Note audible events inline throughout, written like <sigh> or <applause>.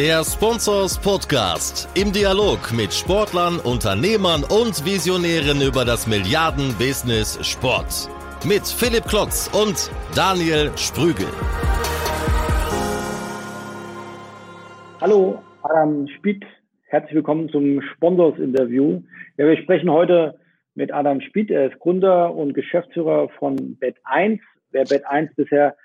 Der Sponsors Podcast im Dialog mit Sportlern, Unternehmern und Visionären über das Milliarden-Business Sport. Mit Philipp Klotz und Daniel Sprügel. Hallo, Adam Spied. Herzlich willkommen zum Sponsors-Interview. Ja, wir sprechen heute mit Adam Spied. Er ist Gründer und Geschäftsführer von Bet1. Wer Bet1 bisher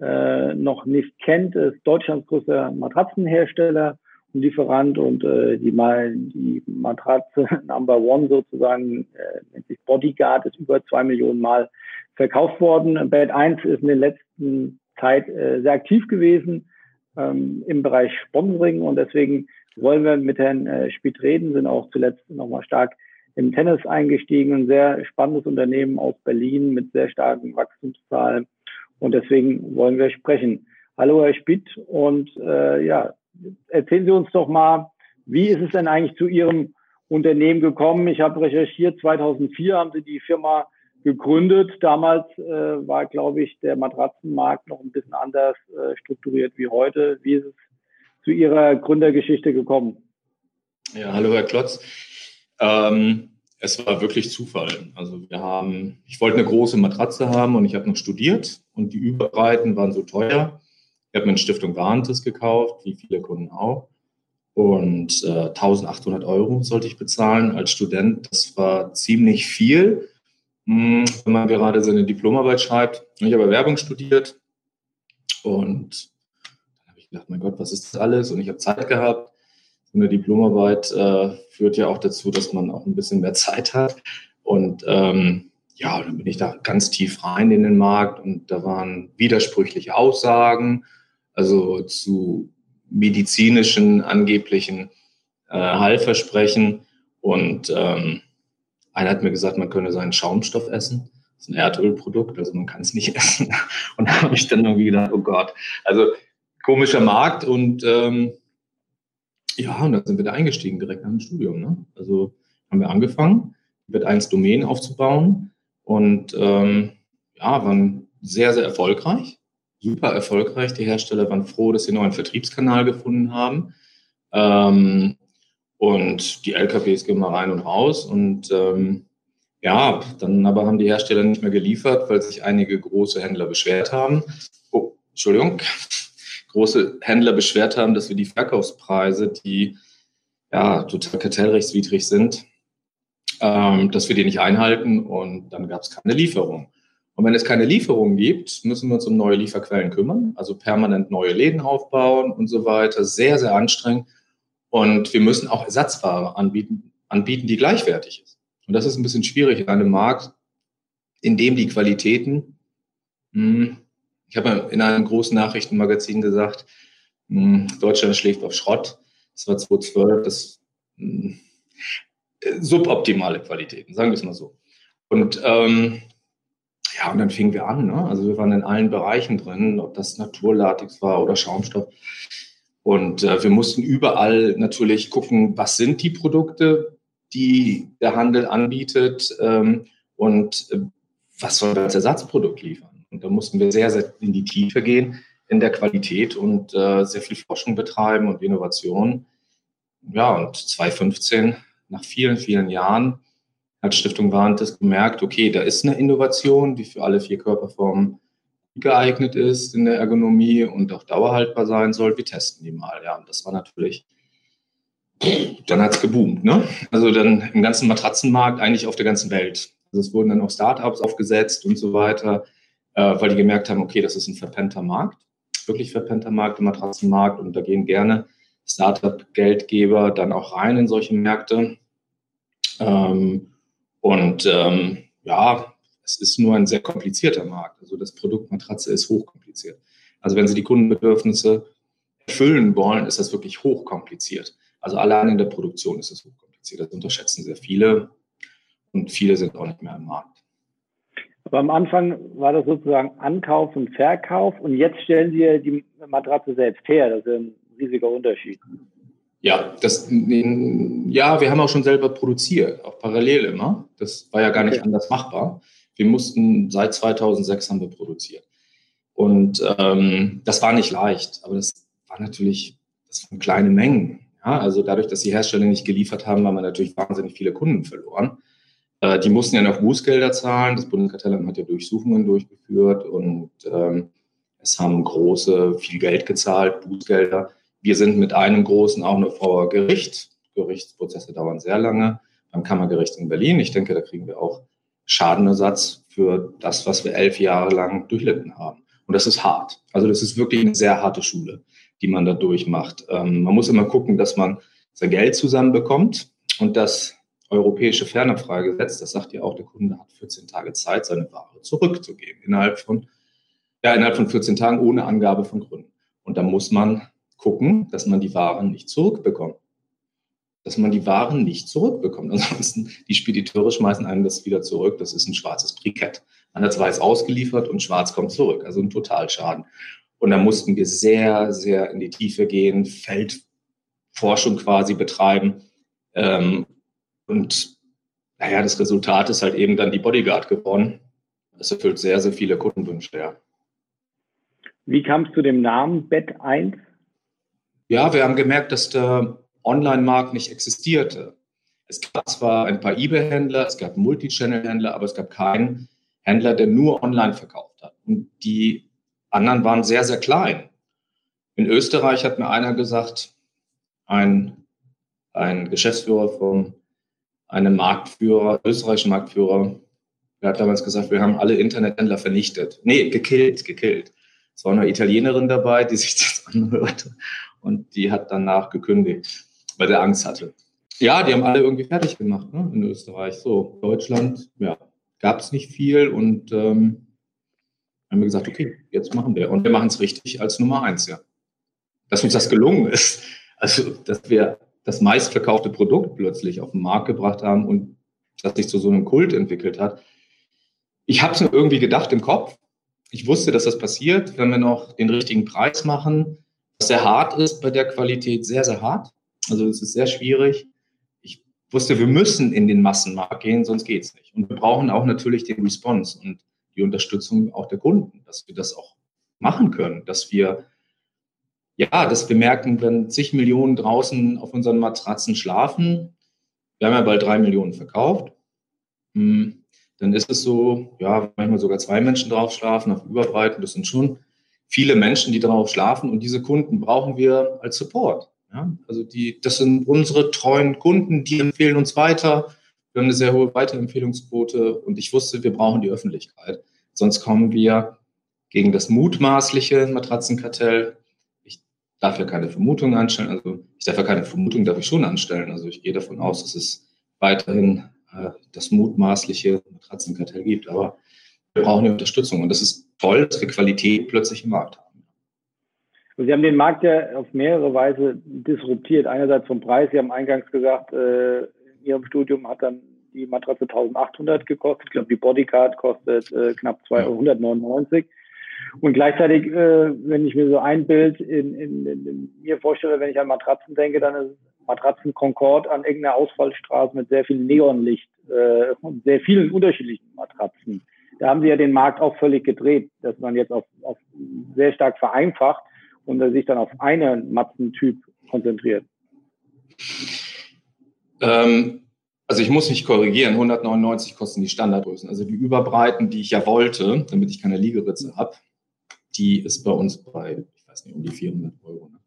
äh, noch nicht kennt, ist Deutschlands größter Matratzenhersteller und Lieferant und äh, die die Matratze <laughs> Number One sozusagen äh, nennt sich Bodyguard ist über zwei Millionen Mal verkauft worden. Bad 1 ist in der letzten Zeit äh, sehr aktiv gewesen ähm, im Bereich Sponsoring und deswegen wollen wir mit Herrn äh, Spied reden, sind auch zuletzt nochmal stark im Tennis eingestiegen, ein sehr spannendes Unternehmen aus Berlin mit sehr starken Wachstumszahlen und deswegen wollen wir sprechen. Hallo, Herr Spitt. Und äh, ja, erzählen Sie uns doch mal, wie ist es denn eigentlich zu Ihrem Unternehmen gekommen? Ich habe recherchiert, 2004 haben Sie die Firma gegründet. Damals äh, war, glaube ich, der Matratzenmarkt noch ein bisschen anders äh, strukturiert wie heute. Wie ist es zu Ihrer Gründergeschichte gekommen? Ja, hallo, Herr Klotz. Ähm, es war wirklich Zufall. Also wir haben, ich wollte eine große Matratze haben und ich habe noch studiert und die Überbreiten waren so teuer. Ich habe mir eine Stiftung Warentes gekauft, wie viele Kunden auch. Und äh, 1800 Euro sollte ich bezahlen als Student. Das war ziemlich viel, mh, hm, wenn man gerade seine Diplomarbeit schreibt. Ich habe Werbung studiert und dann habe ich gedacht, mein Gott, was ist das alles? Und ich habe Zeit gehabt eine Diplomarbeit äh, führt ja auch dazu, dass man auch ein bisschen mehr <laughs> Zeit hat. Und ähm, ja, dann bin ich da ganz tief rein in den Markt und da waren widersprüchliche Aussagen, also zu medizinischen angeblichen äh, Heilversprechen. Und ähm, einer hat mir gesagt, man könne seinen Schaumstoff essen. Das ist ein Erdölprodukt, also man kann es nicht <laughs> essen. Und da habe ich dann irgendwie gedacht, oh Gott, also komischer Markt und ähm, ja, und dann sind wir da eingestiegen direkt nach dem Studium. Ne? Also haben wir angefangen, mit eins Domain aufzubauen und ähm, ja, waren sehr, sehr erfolgreich, super erfolgreich. Die Hersteller waren froh, dass sie einen neuen Vertriebskanal gefunden haben. Ähm, und die LKWs gehen mal rein und raus. Und ähm, ja, dann aber haben die Hersteller nicht mehr geliefert, weil sich einige große Händler beschwert haben. Oh, Entschuldigung <laughs> große Händler beschwert haben, dass wir die Verkaufspreise, die ja total kartellrechtswidrig sind, ähm, dass wir die nicht einhalten und dann gab es keine Lieferung. Und wenn es keine Lieferung gibt, müssen wir uns um neue Lieferquellen kümmern, also permanent neue Läden aufbauen und so weiter. Sehr, sehr anstrengend. Und wir müssen auch Ersatzware anbieten, anbieten, die gleichwertig ist. Und das ist ein bisschen schwierig in einem Markt, in dem die Qualitäten hm, ich habe in einem großen Nachrichtenmagazin gesagt, hm, Deutschland schläft auf Schrott. Das war 2012, das hm, suboptimale Qualitäten, sagen wir es mal so. Und ähm, ja, und dann fingen wir an. Ne? Also wir waren in allen Bereichen drin, ob das Naturlatix war oder Schaumstoff. Und äh, wir mussten überall natürlich gucken, was sind die Produkte, die der Handel anbietet ähm, und äh, was soll als Ersatzprodukt liefern. Und da mussten wir sehr, sehr in die Tiefe gehen in der Qualität und äh, sehr viel Forschung betreiben und Innovation. Ja, und 2015, nach vielen, vielen Jahren, hat Stiftung Warentest gemerkt, okay, da ist eine Innovation, die für alle vier Körperformen geeignet ist in der Ergonomie und auch dauerhaltbar sein soll. Wir testen die mal. Ja, und das war natürlich, dann hat es geboomt. Ne? Also dann im ganzen Matratzenmarkt, eigentlich auf der ganzen Welt. Also es wurden dann auch Startups aufgesetzt und so weiter äh, weil die gemerkt haben, okay, das ist ein verpennter Markt, wirklich verpennter Markt, der Matratzenmarkt und da gehen gerne Startup-Geldgeber dann auch rein in solche Märkte. Ähm, und ähm, ja, es ist nur ein sehr komplizierter Markt. Also das Produkt Matratze ist hochkompliziert. Also wenn Sie die Kundenbedürfnisse erfüllen wollen, ist das wirklich hochkompliziert. Also allein in der Produktion ist es hochkompliziert. Das unterschätzen sehr viele und viele sind auch nicht mehr im Markt. Aber am Anfang war das sozusagen Ankauf und Verkauf und jetzt stellen Sie die Matratze selbst her. Das ist ein riesiger Unterschied. Ja, das, ja, wir haben auch schon selber produziert, auch parallel immer. Das war ja gar nicht okay. anders machbar. Wir mussten seit 2006 haben wir produziert. Und ähm, das war nicht leicht, aber das war natürlich, das waren kleine Mengen. Ja, also dadurch, dass die Hersteller nicht geliefert haben, haben wir natürlich wahnsinnig viele Kunden verloren. Äh, die mussten ja noch Bußgelder zahlen. Das Bundeskartellamt hat ja Durchsuchungen durchgeführt und ähm, es haben große, viel Geld gezahlt, Bußgelder. Wir sind mit einem großen auch noch vor Gericht. Gerichtsprozesse dauern sehr lange beim Kammergericht in Berlin. Ich denke, da kriegen wir auch Schadenersatz für das, was wir elf Jahre lang durchlitten haben. Und das ist hart. Also das ist wirklich eine sehr harte Schule, die man da durchmacht. Ähm, man muss immer gucken, dass man sein Geld zusammenbekommt und das europäische Fernabfragegesetz, das sagt ja auch, der Kunde hat 14 Tage Zeit, seine Ware zurückzugeben. Innerhalb von, ja, innerhalb von 14 Tagen ohne Angabe von Gründen. Und da muss man gucken, dass man die Waren nicht zurückbekommt dass man die Waren nicht zurückbekommt. <laughs> Ansonsten, die Spediteure schmeißen einem das wieder zurück. Das ist ein schwarzes Brikett. Man hat es weiß ausgeliefert und schwarz kommt zurück. Also ein Totalschaden. Und da mussten wir sehr, sehr in die Tiefe gehen, Feldforschung quasi betreiben. Ähm, und naja, das Resultat ist halt eben dann die Bodyguard geworden. Das erfüllt sehr, sehr viele Kundenwünsche, ja. Wie kam es zu dem Namen Bett 1? Ja, wir haben gemerkt, dass der Online-Markt nicht existierte. Es gab zwar ein paar eBay-Händler, es gab Multichannel-Händler, aber es gab keinen Händler, der nur online verkauft hat. Und die anderen waren sehr, sehr klein. In Österreich hat mir einer gesagt, ein, ein Geschäftsführer von einem Marktführer, österreichischen Marktführer, der hat damals gesagt, wir haben alle Internethändler vernichtet. Nee, gekillt, gekillt. Es war eine Italienerin dabei, die sich <laughs> das anhörte und die hat danach gekündigt weil der Angst hatte. Ja, die haben alle irgendwie fertig gemacht ne, in Österreich. So, Deutschland, ja, gab es nicht viel und ähm, haben wir gesagt, okay, jetzt machen wir. Und wir machen es richtig als Nummer eins, ja. Dass uns das gelungen ist. Also, dass wir das meistverkaufte Produkt plötzlich auf den Markt gebracht haben und das sich zu so einem Kult entwickelt hat. Ich habe es mir irgendwie gedacht im Kopf. Ich wusste, dass das passiert, wenn wir noch den richtigen Preis machen. Dass der hart ist bei der Qualität, sehr, sehr hart. Also es ist sehr schwierig. Ich wusste, wir müssen in den Massenmarkt gehen, sonst geht es nicht. Und wir brauchen auch natürlich den Response und die Unterstützung auch der Kunden, dass wir das auch machen können, dass wir ja, dass wir merken, wenn zig Millionen draußen auf unseren Matratzen schlafen, wir haben ja bald drei Millionen verkauft, hm, dann ist es so, ja, manchmal sogar zwei Menschen drauf schlafen, auf Überbreiten, das sind schon viele Menschen, die drauf schlafen und diese Kunden brauchen wir als Support. Ja, also die, das sind unsere treuen Kunden, die empfehlen uns weiter. Wir haben eine sehr hohe Weiterempfehlungsquote und ich wusste, wir brauchen die Öffentlichkeit. Sonst kommen wir gegen das mutmaßliche Matratzenkartell. Ich darf ja keine Vermutung anstellen, also ich darf ja keine Vermutung, darf ich schon anstellen. Also ich gehe davon aus, dass es weiterhin äh, das mutmaßliche Matratzenkartell gibt. Aber wir brauchen die Unterstützung und das ist toll, dass wir Qualität plötzlich im Markt haben. Sie haben den Markt ja auf mehrere Weise disruptiert. Einerseits vom Preis. Sie haben eingangs gesagt, äh, in Ihrem Studium hat dann die Matratze 1800 gekostet. Ich glaube, die Bodyguard kostet äh, knapp 299. Und gleichzeitig, äh, wenn ich mir so ein Bild in, in, in, in mir vorstelle, wenn ich an Matratzen denke, dann ist Matratzen Concord an irgendeiner Ausfallstraße mit sehr viel Neonlicht äh, und sehr vielen unterschiedlichen Matratzen. Da haben sie ja den Markt auch völlig gedreht, dass man jetzt auf, auf sehr stark vereinfacht und sich dann auf einen Matzentyp konzentriert? Ähm, also ich muss mich korrigieren, 199 kosten die Standardgrößen. Also die Überbreiten, die ich ja wollte, damit ich keine Liegeritze habe, die ist bei uns bei, ich weiß nicht, um die 400 Euro. Ne?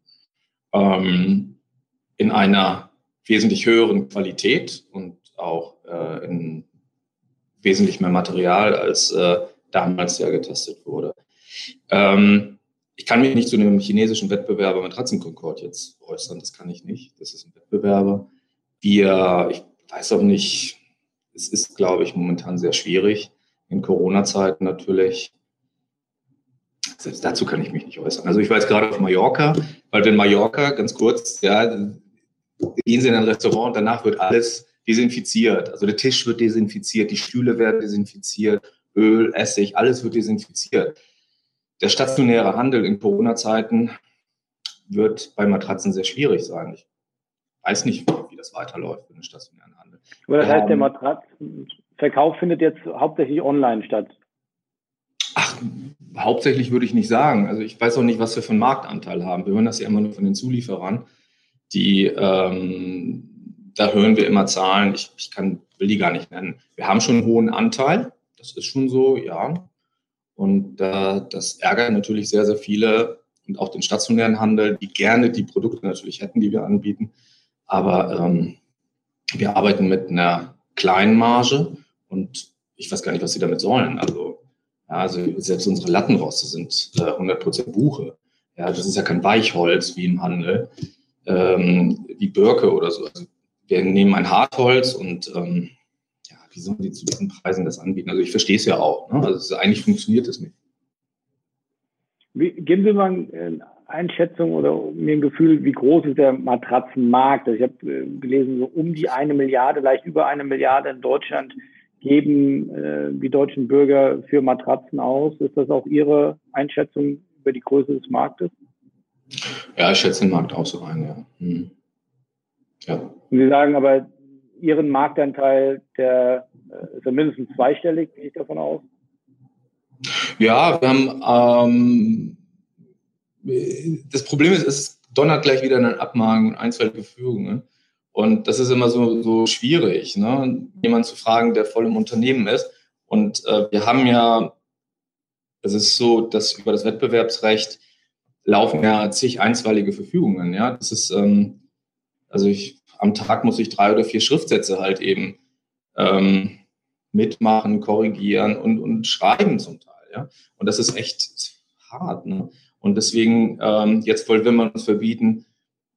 Ähm, in einer wesentlich höheren Qualität und auch äh, in wesentlich mehr Material, als äh, damals ja getestet wurde. Ähm, ich kann mich nicht zu einem chinesischen Wettbewerber mit Ratzenkonkord jetzt äußern. Das kann ich nicht. Das ist ein Wettbewerber. Wir, ich weiß auch nicht, es ist, glaube ich, momentan sehr schwierig. In Corona-Zeiten natürlich. Selbst dazu kann ich mich nicht äußern. Also ich war jetzt gerade auf Mallorca, weil wenn Mallorca, ganz kurz, ja, gehen Sie in ein Restaurant und danach wird alles desinfiziert. Also der Tisch wird desinfiziert, die Stühle werden desinfiziert, Öl, Essig, alles wird desinfiziert der stationäre Handel in Corona-Zeiten wird bei Matratzen sehr schwierig sein. Ich weiß nicht, wie das weiterläuft für den stationären Handel. Aber das heißt, der Matratzenverkauf findet jetzt hauptsächlich online statt? Ach, hauptsächlich würde ich nicht sagen. Also ich weiß auch nicht, was wir für einen Marktanteil haben. Wir hören das ja immer nur von den Zulieferern. Die, ähm, da hören wir immer Zahlen. Ich, ich kann, will die gar nicht nennen. Wir haben schon einen hohen Anteil. Das ist schon so, ja. Und äh, das ärgert natürlich sehr, sehr viele und auch den stationären Handel, die gerne die Produkte natürlich hätten, die wir anbieten. Aber ähm, wir arbeiten mit einer kleinen Marge und ich weiß gar nicht, was sie damit sollen. Also, ja, also selbst unsere Lattenroste sind äh, 100% Buche. Ja, das ist ja kein Weichholz wie im Handel, ähm, wie Birke oder so. Also wir nehmen ein Hartholz und ähm, ja, wie sollen die zu diesen Preisen das anbieten? Also ich verstehe es ja auch. Ne? Also eigentlich funktioniert es nicht. Wie, geben Sie mal eine Einschätzung oder mir ein Gefühl, wie groß ist der Matratzenmarkt? Also ich habe äh, gelesen, so um die eine Milliarde, leicht über eine Milliarde in Deutschland geben äh, die deutschen Bürger für Matratzen aus. Ist das auch Ihre Einschätzung über die Größe des Marktes? Ja, ich schätze den Markt auch so ein, ja. Hm. ja. Sie sagen aber, Ihren Marktanteil, der äh, ist ja mindestens zweistellig, gehe ich davon aus? Ja, wir haben, ähm, das Problem ist, es donnert gleich wieder eine Abmahnung und einstweilige Führungen. Und das ist immer so, so schwierig, ne? jemanden zu fragen, der voll im Unternehmen ist. Und äh, wir haben ja, es ist so, dass über das Wettbewerbsrecht laufen ja zig einstweilige Verfügungen. Ja, das ist, ähm, also ich, am Tag muss ich drei oder vier Schriftsätze halt eben ähm, mitmachen, korrigieren und, und schreiben zum Teil. Ja? Und das ist echt hart. Ne? Und deswegen, ähm, jetzt wollen wir uns verbieten,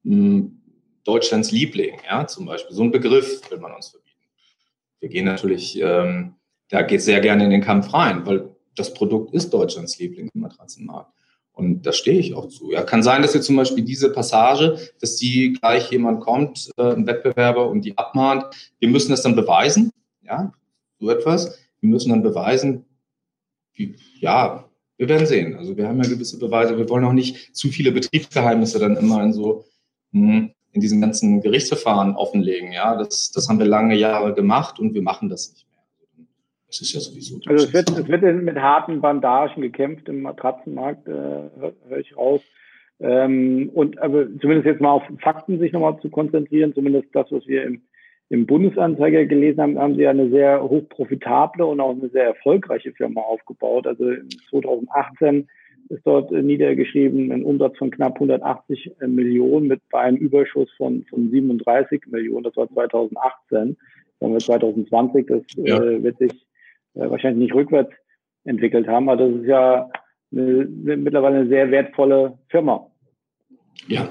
mh, hm, Deutschlands Liebling, ja, zum Beispiel. So ein Begriff will man uns verbieten. Wir gehen natürlich, ähm, da geht sehr gerne in den Kampf rein, weil das Produkt ist Deutschlands Liebling im Matratzenmarkt. Und da stehe ich auch zu. Ja, kann sein, dass wir zum Beispiel diese Passage, dass die gleich jemand kommt, äh, ein Wettbewerber und die abmahnt. Wir müssen das dann beweisen, ja, so etwas. Wir müssen dann beweisen, wie, ja, wir werden sehen. Also wir haben ja gewisse Beweise. Wir wollen auch nicht zu viele Betriebsgeheimnisse dann immer in so, hm, in diesen ganzen Gerichtsverfahren offenlegen. Ja, das, das haben wir lange Jahre gemacht und wir machen das nicht. Es ist ja sowieso. Also es wird, es wird mit harten Bandagen gekämpft im Matratzenmarkt, äh, höre hör ich raus. Ähm, und aber zumindest jetzt mal auf Fakten sich nochmal zu konzentrieren, zumindest das, was wir im, im Bundesanzeiger gelesen haben, haben sie ja eine sehr hochprofitable und auch eine sehr erfolgreiche Firma aufgebaut. Also 2018 ist dort niedergeschrieben, ein Umsatz von knapp 180 Millionen mit bei einem Überschuss von, von 37 Millionen. Das war 2018. Dann haben wir 2020, das ja. äh, wird sich äh, wahrscheinlich nicht rückwärts entwickelt haben, aber das ist ja eine, mittlerweile eine sehr wertvolle Firma. Ja,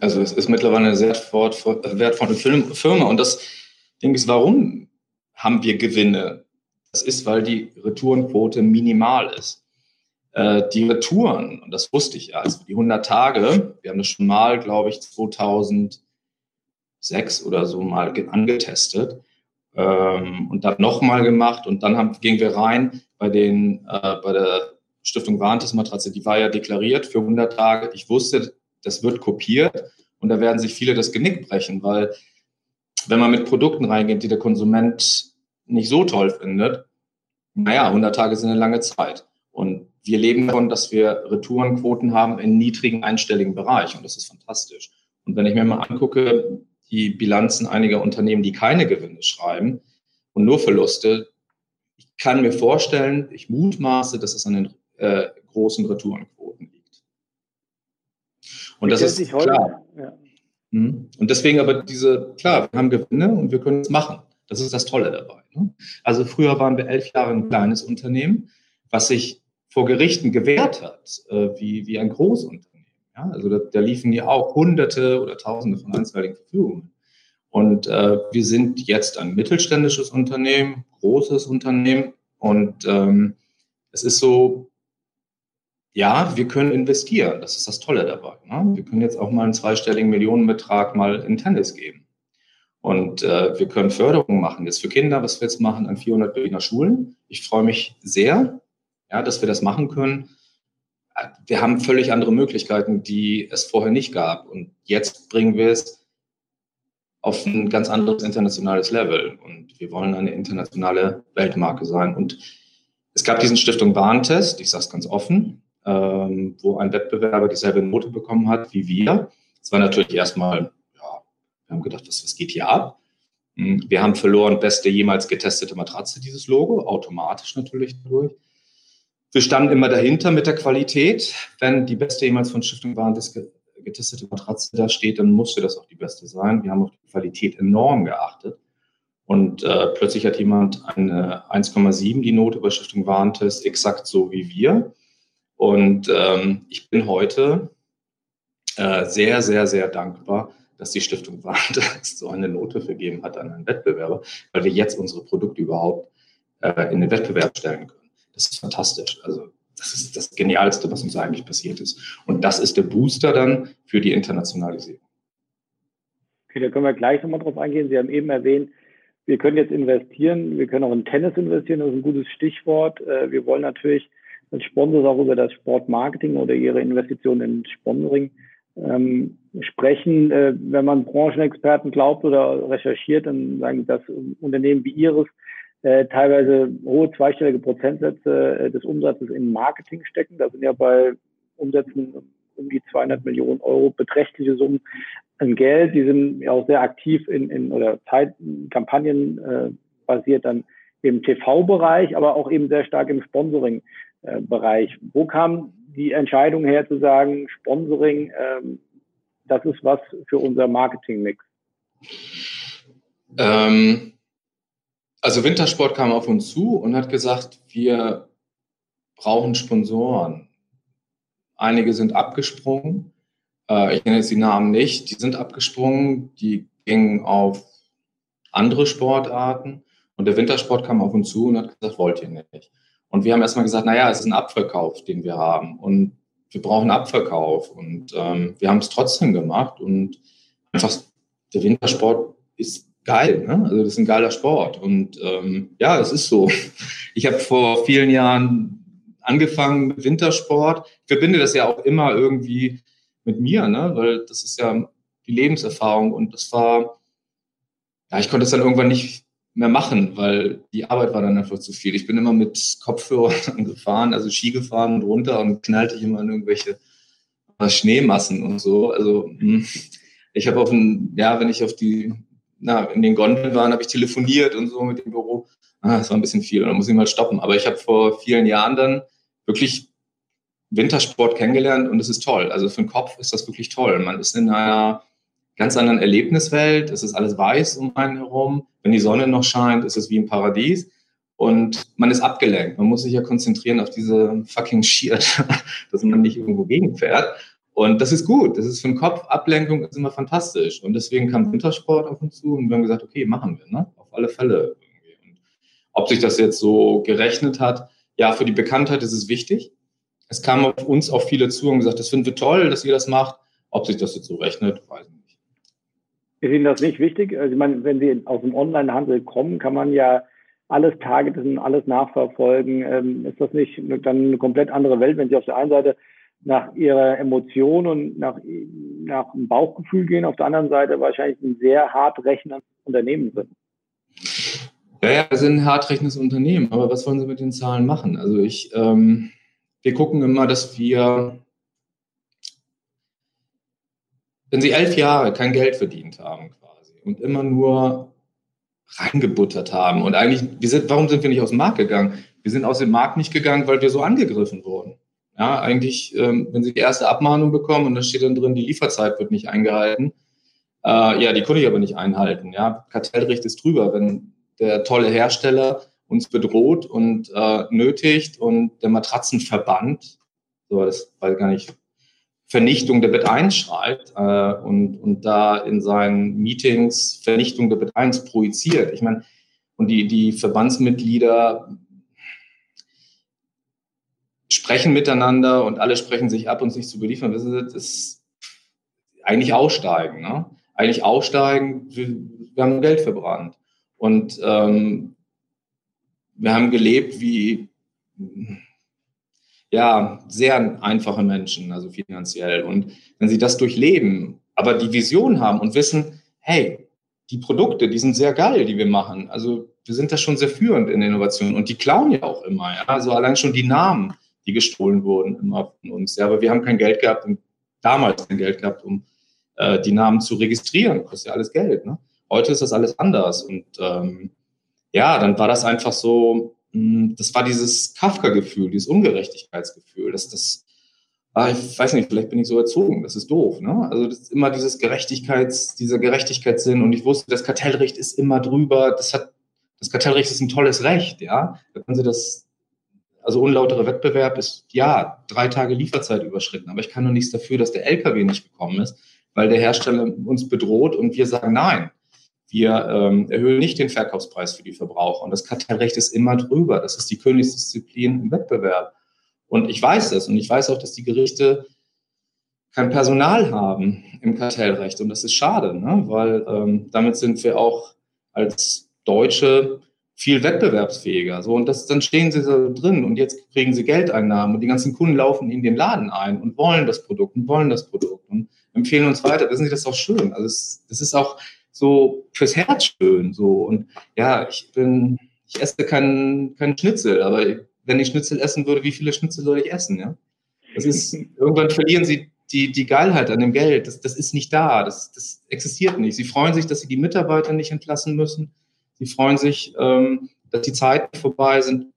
also es ist mittlerweile eine sehr wertvolle Firma und das Ding ist, warum haben wir Gewinne? Das ist, weil die Retourenquote minimal ist. Äh, die Retouren, und das wusste ich ja, also die 100 Tage, wir haben das schon mal, glaube ich, 2006 oder so mal angetestet ähm, und dann nochmal gemacht und dann haben, gingen wir rein bei, den, äh, bei der Stiftung Warentest Matratze, die war ja deklariert für 100 Tage. Ich wusste, das wird kopiert und da werden sich viele das Genick brechen, weil wenn man mit Produkten reingeht, die der Konsument nicht so toll findet, naja, 100 Tage sind eine lange Zeit. Und wir leben davon, dass wir Retourenquoten haben in niedrigen einstelligen Bereich und das ist fantastisch. Und wenn ich mir mal angucke, die Bilanzen einiger Unternehmen, die keine Gewinne schreiben und nur Verluste, ich kann mir vorstellen, ich mutmaße, dass es an den äh, großen Retourenquoten liegt. Und das ist klar. Ja. Mhm. Und deswegen aber diese, klar, wir haben Gewinne und wir können es machen. Das ist das Tolle dabei. Ne? Also früher waren wir elf Jahre ein kleines Unternehmen, was sich vor Gerichten gewährt hat, äh, wie, wie ein Großunternehmen. Ja? Also da, da liefen ja auch Hunderte oder Tausende von einstweiligen Verfügungen. Und äh, wir sind jetzt ein mittelständisches Unternehmen, großes Unternehmen. Und ähm, es ist so, ja, wir können investieren. Das ist das Tolle dabei. Ne? Wir können jetzt auch mal einen zweistelligen Millionenbetrag mal in Tennis geben. Und äh, wir können Förderungen machen. Jetzt für Kinder, was wir jetzt machen an 400 Berliner Schulen. Ich freue mich sehr, ja, dass wir das machen können. Wir haben völlig andere Möglichkeiten, die es vorher nicht gab. Und jetzt bringen wir es auf ein ganz anderes internationales Level. Und wir wollen eine internationale Weltmarke sein. Und Es gab diesen Stiftung Warentest, ich sage es ganz offen, ähm, wo ein Wettbewerber dieselbe Note bekommen hat wie wir. Es war natürlich erstmal, ja, wir haben gedacht, was, was geht hier ab? Hm, wir haben verloren, beste jemals getestete Matratze, dieses Logo, automatisch natürlich durch. Wir standen immer dahinter mit der Qualität. Wenn die beste jemals von Stiftung Warentest getestete Matratze da steht, dann musste das auch die beste sein. Wir haben auf die Qualität enorm geachtet. Und äh, plötzlich hat jemand eine 1,7 die Note bei Stiftung Warentest, exakt so wie wir. Und ähm, ich bin heute äh, sehr, sehr, sehr dankbar, dass die Stiftung Warentest so eine Note vergeben hat an einen Wettbewerber, weil wir jetzt unsere Produkte überhaupt äh, in den Wettbewerb stellen können. Das ist fantastisch. Also das ist das Genialste, was uns eigentlich passiert ist. Und das ist der Booster dann für die Internationalisierung. Okay, da können wir gleich nochmal drauf eingehen. Sie haben eben erwähnt, wir können jetzt investieren, wir können auch in Tennis investieren, das ist ein gutes Stichwort. Äh, wir wollen natürlich als Sponsor auch über das Sportmarketing oder ihre Investitionen in Sponsoring ähm, sprechen. Äh, wenn man Branchenexperten glaubt oder recherchiert, dann sagen, dass Unternehmen wie Ihres äh, teilweise hohe zweistellige Prozentsätze äh, des Umsatzes in Marketing stecken. Da sind ja bei Umsätzen um die 200 Millionen Euro beträchtliche Summen an Geld. Die sind ja auch sehr aktiv in, in oder Zeit, Kampagnen äh, basiert dann im TV-Bereich, aber auch eben sehr stark im Sponsoring-Bereich. Wo kam die Entscheidung her zu sagen, Sponsoring, ähm, das ist was für unser Marketing-Mix? Ähm, also Wintersport kam auf uns zu und hat gesagt, wir brauchen Sponsoren. Einige sind abgesprungen. Äh, ich nenne jetzt die Namen nicht. Die sind abgesprungen. Die gingen auf andere Sportarten. Und der Wintersport kam auf uns zu und hat gesagt, wollt ihr nicht. Und wir haben erstmal gesagt, naja, es ist ein Abverkauf, den wir haben. Und wir brauchen Abverkauf. Und ähm, wir haben es trotzdem gemacht. Und einfach, der Wintersport ist geil. Ne? Also das ist ein geiler Sport. Und ähm, ja, es ist so. <laughs> Ich habe vor vielen Jahren angefangen mit Wintersport. Ich verbinde das ja auch immer irgendwie mit mir, ne? weil das ist ja die Lebenserfahrung und das war, ja, ich konnte es dann irgendwann nicht mehr machen, weil die Arbeit war dann einfach zu viel. Ich bin immer mit Kopfhörern <laughs> gefahren, also Ski gefahren und runter und knallte ich immer in irgendwelche Schneemassen und so. Also hm, ich habe auf ein, ja, wenn ich auf die, na, in den Gondeln waren, habe ich telefoniert und so mit dem Büro. Ah, das war ein bisschen viel, da muss ich mal stoppen. Aber ich habe vor vielen Jahren dann wirklich Wintersport kennengelernt und es ist toll. Also für den Kopf ist das wirklich toll. Man ist in einer ganz anderen Erlebniswelt. Es ist alles weiß um einen herum. Wenn die Sonne noch scheint, ist es wie im Paradies. Und man ist abgelenkt. Man muss sich ja konzentrieren auf diese fucking Shirt, <laughs> dass man nicht irgendwo gegenfährt. Und das ist gut. Das ist für den Kopf. Ablenkung ist immer fantastisch. Und deswegen kam Wintersport auf uns zu und wir haben gesagt, okay, machen wir, ne? Auf alle Fälle. Und ob sich das jetzt so gerechnet hat, ja, für die Bekanntheit ist es wichtig. Es kamen auf uns auch viele zu und gesagt, das finden wir toll, dass ihr das macht. Ob sich das jetzt so rechnet, weiß ich nicht. Ist Ihnen das nicht wichtig? Also ich meine, wenn Sie aus dem Onlinehandel kommen, kann man ja alles targeten, alles nachverfolgen. Ähm, ist das nicht dann eine komplett andere Welt, wenn Sie auf der einen Seite nach Ihrer Emotion und nach, nach dem Bauchgefühl gehen, auf der anderen Seite wahrscheinlich ein sehr hart rechnendes Unternehmen sind? Ja, ja, wir sind ein hart rechnendes Unternehmen, aber was wollen Sie mit den Zahlen machen? Also ich, ähm, wir gucken immer, dass wir, wenn Sie elf Jahre kein Geld verdient haben quasi und immer nur reingebuttert haben und eigentlich, wir sind, warum sind wir nicht aus dem Markt gegangen? Wir sind aus dem Markt nicht gegangen, weil wir so angegriffen wurden. Ja, eigentlich, ähm, wenn Sie die erste Abmahnung bekommen und da steht dann drin, die Lieferzeit wird nicht eingehalten, äh, ja, die konnte ich aber nicht einhalten. Ja, Kartellrecht ist drüber, wenn der tolle Hersteller uns bedroht und äh, nötigt und der Matratzenverband, so das weiß gar nicht, Vernichtung der Bett 1 schreibt äh, und, und da in seinen Meetings Vernichtung der Bett 1 projiziert. Ich meine, und die, die Verbandsmitglieder sprechen miteinander und alle sprechen sich ab, uns nicht zu beliefern. Das ist eigentlich aussteigen. Ne? Eigentlich aussteigen, wir, wir haben Geld verbrannt. Und ähm, wir haben gelebt wie ja, sehr einfache Menschen, also finanziell. Und wenn sie das durchleben, aber die Vision haben und wissen, hey, die Produkte, die sind sehr geil, die wir machen. Also wir sind da schon sehr führend in Innovation und die klauen ja auch immer. Ja? Also allein schon die Namen, die gestohlen wurden immer von uns. Ja, aber wir haben kein Geld gehabt, um, damals kein Geld gehabt, um äh, die Namen zu registrieren. Kostet ja alles Geld. Ne? Heute ist das alles anders. Und ähm, ja, dann war das einfach so, mh, hm, das war dieses Kafka-Gefühl, dieses Ungerechtigkeitsgefühl, dass das ah, ich weiß nicht, vielleicht bin ich so erzogen, das ist doof. Ne? Also das ist immer dieses Gerechtigkeits, dieser Gerechtigkeitssinn und ich wusste, das Kartellrecht ist immer drüber, das hat, das Kartellrecht ist ein tolles Recht, ja. Da können Sie das, also unlautere Wettbewerb ist, ja, drei Tage Lieferzeit überschritten, aber ich kann nur nichts dafür, dass der LKW nicht gekommen ist, weil der Hersteller uns bedroht und wir sagen nein. Wir ähm, erhöhen nicht den Verkaufspreis für die Verbraucher und das Kartellrecht ist immer drüber. Das ist die Königsdisziplin im Wettbewerb. Und ich weiß das und ich weiß auch, dass die Gerichte kein Personal haben im Kartellrecht. Und das ist schade, ne? weil ähm, damit sind wir auch als Deutsche viel wettbewerbsfähiger. So, und das, dann stehen sie so drin und jetzt kriegen sie Geldeinnahmen und die ganzen Kunden laufen in den Laden ein und wollen das Produkt und wollen das Produkt und empfehlen uns weiter. Wissen Sie, das ist auch schön. Also es, das ist auch so fürs Herz schön. So. Und ja, ich bin, ich esse keinen kein Schnitzel, aber wenn ich Schnitzel essen würde, wie viele Schnitzel soll ich essen? Ja? Das ist, <laughs> irgendwann verlieren sie die, die Geilheit an dem Geld. Das, das ist nicht da. Das, das existiert nicht. Sie freuen sich, dass sie die Mitarbeiter nicht entlassen müssen. Sie freuen sich, ähm, dass die Zeiten vorbei sind.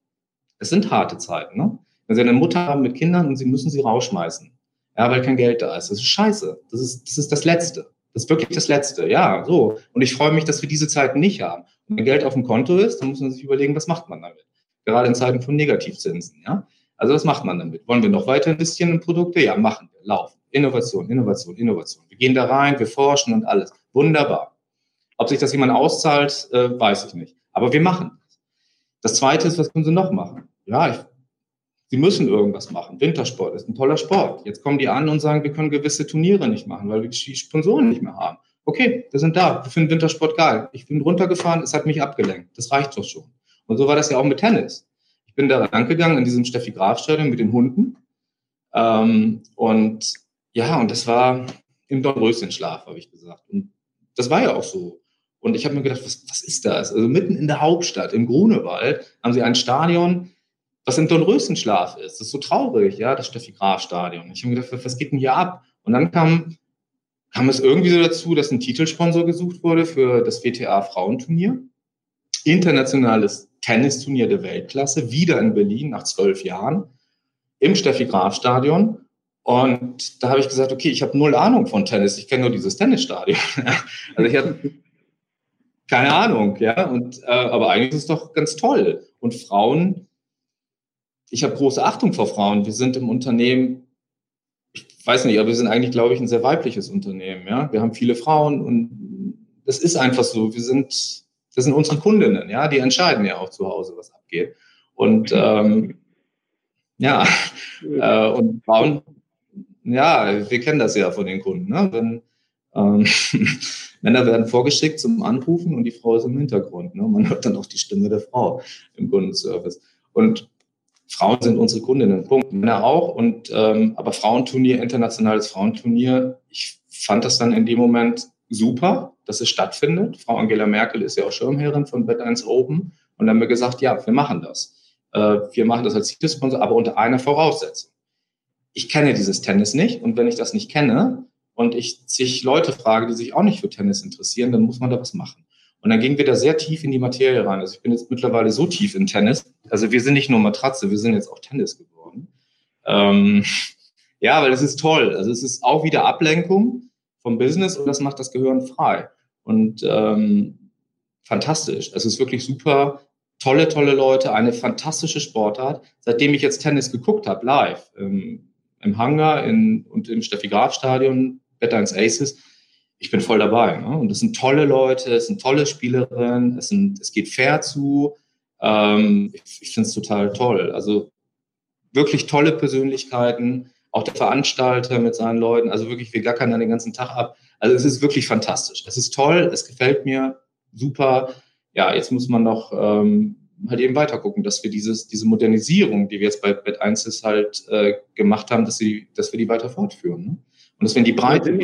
Es sind harte Zeiten. Ne? Wenn sie eine Mutter haben mit Kindern und sie müssen sie rausschmeißen. Ja, weil kein Geld da ist. Das ist scheiße. Das ist, das ist das Letzte. Das ist wirklich das Letzte. Ja, so. Und ich freue mich, dass wir diese Zeiten nicht haben. Und wenn Geld auf dem Konto ist, dann muss man sich überlegen, was macht man damit gerade in Zeiten von Negativzinsen. Ja? Also was macht man damit? Wollen wir noch weiter investieren in Produkte? Ja, machen wir. Laufen. Innovation, Innovation, Innovation. Wir gehen da rein, wir forschen und alles. Wunderbar. Ob sich das jemand auszahlt, äh, weiß ich nicht. Aber wir machen das. Das Zweite ist, was können Sie noch machen? Ja, ich, Sie müssen irgendwas machen. Wintersport ist ein toller Sport. Jetzt kommen die an und sagen, wir können gewisse Turniere nicht machen, weil wir die Sponsoren nicht mehr haben. Okay, wir sind da. Wir finden Wintersport geil. Ich bin runtergefahren, es hat mich abgelenkt. Das reicht doch schon. Und so war das ja auch mit Tennis. Ich bin da rangegangen in diesem Steffi Graf Stadion mit den Hunden. Ähm, und ja, und das war im Dornröschenschlaf, habe ich gesagt. Und das war ja auch so. Und ich habe mir gedacht, was, was ist das? Also mitten in der Hauptstadt, im Grunewald, haben sie ein Stadion, was im Dornröschenschlaf ist. Das ist so traurig, ja, das Steffi Graf Stadion. Ich habe mir gedacht, was geht denn hier ab? Und dann kam, kam es irgendwie so dazu, dass ein Titelsponsor gesucht wurde für das WTA Frauenturnier. Internationales Tennisturnier der Weltklasse, wieder in Berlin nach zwölf Jahren, im Steffi Graf Stadion. Und da habe ich gesagt, okay, ich habe null Ahnung von Tennis, ich kenne nur dieses Tennisstadion. <laughs> also ich habe keine Ahnung, ja. Und, äh, aber eigentlich ist es doch ganz toll. Und Frauen, ich habe große Achtung vor Frauen. Wir sind im Unternehmen, ich weiß nicht, aber wir sind eigentlich, glaube ich, ein sehr weibliches Unternehmen. Ja, wir haben viele Frauen und das ist einfach so. Wir sind das sind unsere Kundinnen, ja, die entscheiden ja auch zu Hause, was abgeht. Und ähm, ja, äh, und Frauen, ja, wir kennen das ja von den Kunden. Ne? Wenn, ähm, <laughs> Männer werden vorgeschickt zum Anrufen und die Frau ist im Hintergrund. Ne? Man hört dann auch die Stimme der Frau im Kundenservice. Und Frauen sind unsere Kundinnen, Punkt. Männer auch. Und ähm, aber Frauenturnier, internationales Frauenturnier, ich fand das dann in dem Moment super, dass es stattfindet. Frau Angela Merkel ist ja auch Schirmherrin von Bet1 Open und dann haben wir gesagt, ja, wir machen das. Äh, wir machen das als Titelsponsor, aber unter einer Voraussetzung. Ich kenne dieses Tennis nicht und wenn ich das nicht kenne und ich zig Leute frage, die sich auch nicht für Tennis interessieren, dann muss man da was machen. Und dann gingen wir da sehr tief in die Materie rein. Also ich bin jetzt mittlerweile so tief in Tennis. Also wir sind nicht nur Matratze, wir sind jetzt auch Tennis geworden. Ähm, <laughs> ja, weil das ist toll. Also es ist auch wieder Ablenkung vom Business und das macht das Gehirn frei. Und ähm, fantastisch. Es ist wirklich super. Tolle, tolle Leute, eine fantastische Sportart. Seitdem ich jetzt Tennis geguckt habe, live, im, im Hangar in, und im Steffi Graf Stadion, Better Aces, ich bin voll dabei. Ne? Und es sind tolle Leute, es sind tolle Spielerinnen, es, sind, es geht fair zu. Ähm, ich ich finde es total toll. Also wirklich tolle Persönlichkeiten auch der Veranstalter mit seinen Leuten. Also wirklich, wir gackern dann den ganzen Tag ab. Also es ist wirklich fantastisch. Es ist toll, es gefällt mir super. Ja, jetzt muss man noch ähm, halt eben weiter gucken, dass wir dieses, diese Modernisierung, die wir jetzt bei Bett 1 ist halt äh, gemacht haben, dass, sie, dass wir die weiter fortführen. Ne? Und dass wir in die Breite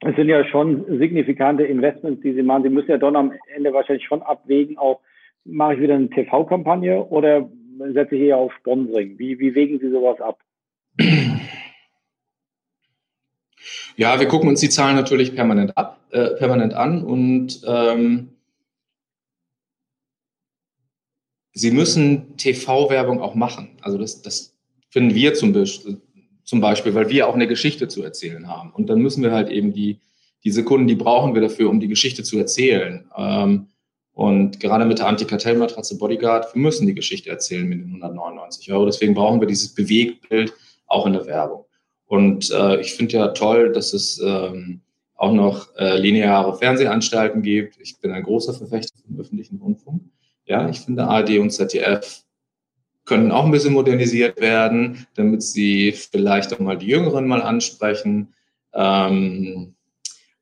es sind ja schon signifikante Investments, die Sie machen. Sie müssen ja dann am Ende wahrscheinlich schon abwägen, auch mache ich wieder eine TV-Kampagne oder setze ich eher auf Sponsoring? Wie, wie wägen Sie sowas ab? Ja, wir gucken uns die Zahlen natürlich permanent ab, äh, permanent an und ähm, Sie müssen TV-Werbung auch machen. Also das, das finden wir zum, zum Beispiel, weil wir auch eine Geschichte zu erzählen haben. Und dann müssen wir halt eben die, die Sekunden, die brauchen wir dafür, um die Geschichte zu erzählen. Ähm, und gerade mit der Antikartellmatratze Bodyguard, wir müssen die Geschichte erzählen mit den 199 Euro. Deswegen brauchen wir dieses Bewegtbild auch in der Werbung. Und äh, ich finde ja toll, dass es ähm, auch noch äh, lineare Fernsehanstalten gibt. Ich bin ein großer Verfechter vom öffentlichen Rundfunk. Ja, ich finde ARD und ZDF können auch ein bisschen modernisiert werden, damit sie vielleicht auch mal die Jüngeren mal ansprechen. Ähm,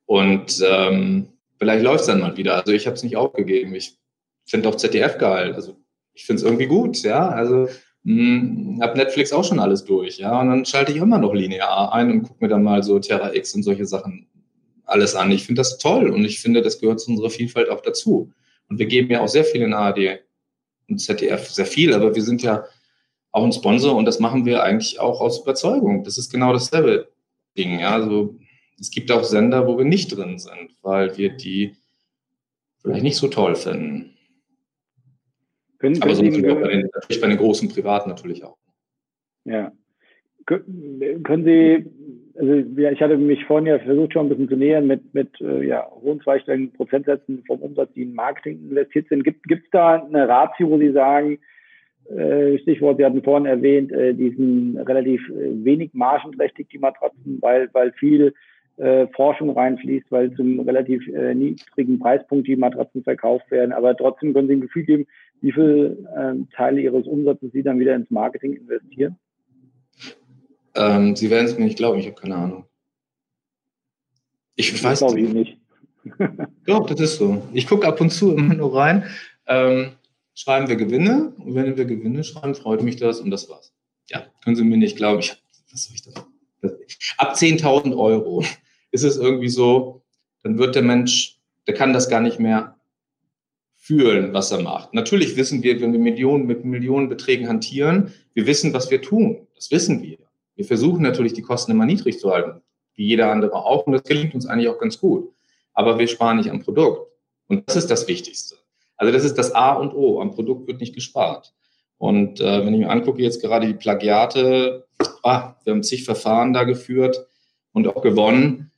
und ähm, vielleicht läuft es dann mal wieder. Also ich habe es nicht aufgegeben. Ich finde auch ZDF geil. Also ich finde es irgendwie gut, ja. Also hm, habe Netflix auch schon alles durch, ja. Und dann schalte ich immer noch linear ein und gucke mir dann mal so Terra X und solche Sachen alles an. Ich finde das toll und ich finde, das gehört zu unserer Vielfalt auch dazu. Und wir geben ja auch sehr viel in ARD und ZDF, sehr viel, aber wir sind ja auch ein Sponsor und das machen wir eigentlich auch aus Überzeugung. Das ist genau dasselbe Ding. Ja? Also es gibt auch Sender, wo wir nicht drin sind, weil wir die vielleicht nicht so toll finden. Können, aber so natürlich bei, den, natürlich bei den großen Privaten natürlich auch. Ja. Können Sie also ja, ich hatte mich vorhin ja versucht schon ein bisschen zu nähern mit, mit äh, ja, hohen zweistelligen Prozentsätzen vom Umsatz, die in Marketing investiert sind. Gibt es da eine Ratio, wo Sie sagen, äh, Stichwort, Sie hatten vorhin erwähnt, äh, die sind relativ äh, wenig margenträchtig, die Matratzen, weil, weil viel äh, Forschung reinfließt, weil zum relativ äh, niedrigen Preispunkt die Matratzen verkauft werden. Aber trotzdem können Sie ein Gefühl geben, wie viel äh, Teile Ihres Umsatzes Sie dann wieder ins Marketing investieren? Ähm, Sie werden es mir nicht glauben, ich habe keine Ahnung. Ich das weiß glaube ich nicht. <laughs> Doch, das ist so. Ich gucke ab und zu immer nur rein. Ähm, schreiben wir Gewinne und wenn wir Gewinne schreiben, freut mich das und das war's. Ja, können Sie mir nicht glauben. Ich, was soll ich das? Ab 10.000 Euro ist es irgendwie so, dann wird der Mensch, der kann das gar nicht mehr fühlen, was er macht. Natürlich wissen wir, wenn wir Millionen mit Millionenbeträgen hantieren, wir wissen, was wir tun. Das wissen wir. Wir versuchen natürlich, die Kosten immer niedrig zu halten, wie jeder andere auch. Und das gelingt uns eigentlich auch ganz gut. Aber wir sparen nicht am Produkt. Und das ist das Wichtigste. Also das ist das A und O. Am Produkt wird nicht gespart. Und äh, wenn ich mir angucke, jetzt gerade die Plagiate, ah, wir haben zig Verfahren da geführt und auch gewonnen,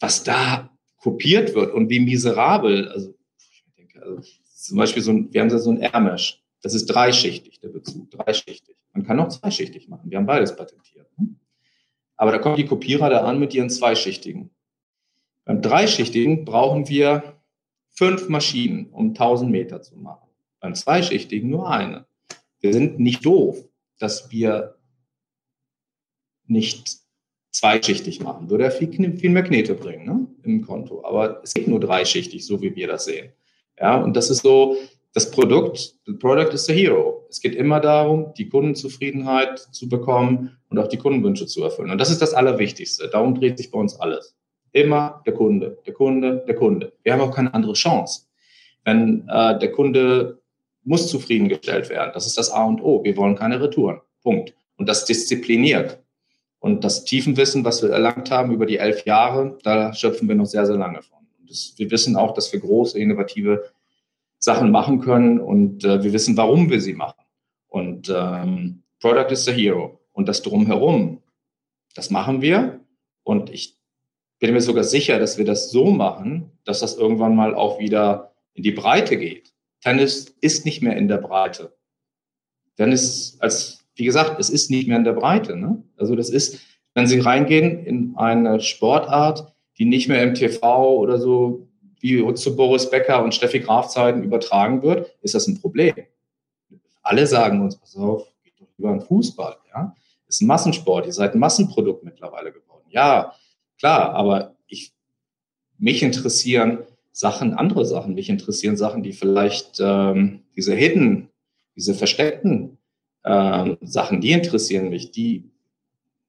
was da kopiert wird und wie miserabel. Also, ich denke, also zum Beispiel so ein, wir haben so ein Ärmesch. Das ist dreischichtig, der Bezug, dreischichtig. Man kann auch zweischichtig machen. Wir haben beides patentiert. Aber da kommen die Kopierer da an mit ihren zweischichtigen. Beim dreischichtigen brauchen wir fünf Maschinen, um 1000 Meter zu machen. Beim zweischichtigen nur eine. Wir sind nicht doof, dass wir nicht zweischichtig machen. Würde er viel, viel mehr Knete bringen ne, im Konto. Aber es geht nur dreischichtig, so wie wir das sehen. Ja, und das ist so, das Produkt, the product is the hero. Es geht immer darum, die Kundenzufriedenheit zu bekommen und auch die Kundenwünsche zu erfüllen. Und das ist das Allerwichtigste. Darum dreht sich bei uns alles. Immer der Kunde, der Kunde, der Kunde. Wir haben auch keine andere Chance. Wenn äh, der Kunde muss zufriedengestellt werden, das ist das A und O. Wir wollen keine Retouren. Punkt. Und das diszipliniert. Und das Tiefenwissen, was wir erlangt haben über die elf Jahre, da schöpfen wir noch sehr, sehr lange von. Das, wir wissen auch, dass wir große, innovative Sachen machen können und äh, wir wissen, warum wir sie machen. Und ähm, Product is the Hero. Und das drumherum, das machen wir. Und ich bin mir sogar sicher, dass wir das so machen, dass das irgendwann mal auch wieder in die Breite geht. Tennis ist nicht mehr in der Breite. Tennis, als, wie gesagt, es ist nicht mehr in der Breite. Ne? Also das ist, wenn Sie reingehen in eine Sportart, die nicht mehr im TV oder so wie zu Boris Becker und Steffi Graf Zeiten übertragen wird, ist das ein Problem. Alle sagen uns, pass auf, geht doch über den Fußball. Ja? Ist ein Massensport, ihr seid ein Massenprodukt mittlerweile geworden. Ja, klar, aber ich, mich interessieren Sachen, andere Sachen. Mich interessieren Sachen, die vielleicht ähm, diese hidden, diese versteckten ähm, Sachen, die interessieren mich. Die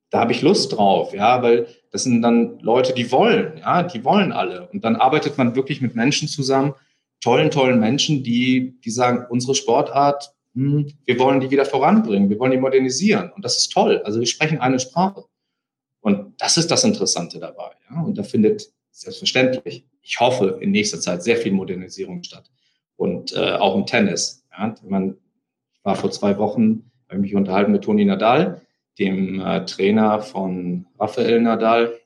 da habe ich Lust drauf, ja, weil das sind dann Leute, die wollen, ja, die wollen alle. Und dann arbeitet man wirklich mit Menschen zusammen, tollen, tollen Menschen, die, die sagen, unsere Sportart, hm, wir wollen die wieder voranbringen, wir wollen die modernisieren. Und das ist toll. Also wir sprechen eine Sprache. Und das ist das Interessante dabei. Ja? Und da findet selbstverständlich, ich hoffe, in nächster Zeit sehr viel Modernisierung statt. Und äh, auch im Tennis. Ja? Man, ich war vor zwei Wochen, habe mich unterhalten mit Toni Nadal, dem äh, Trainer von Rafael Nadal,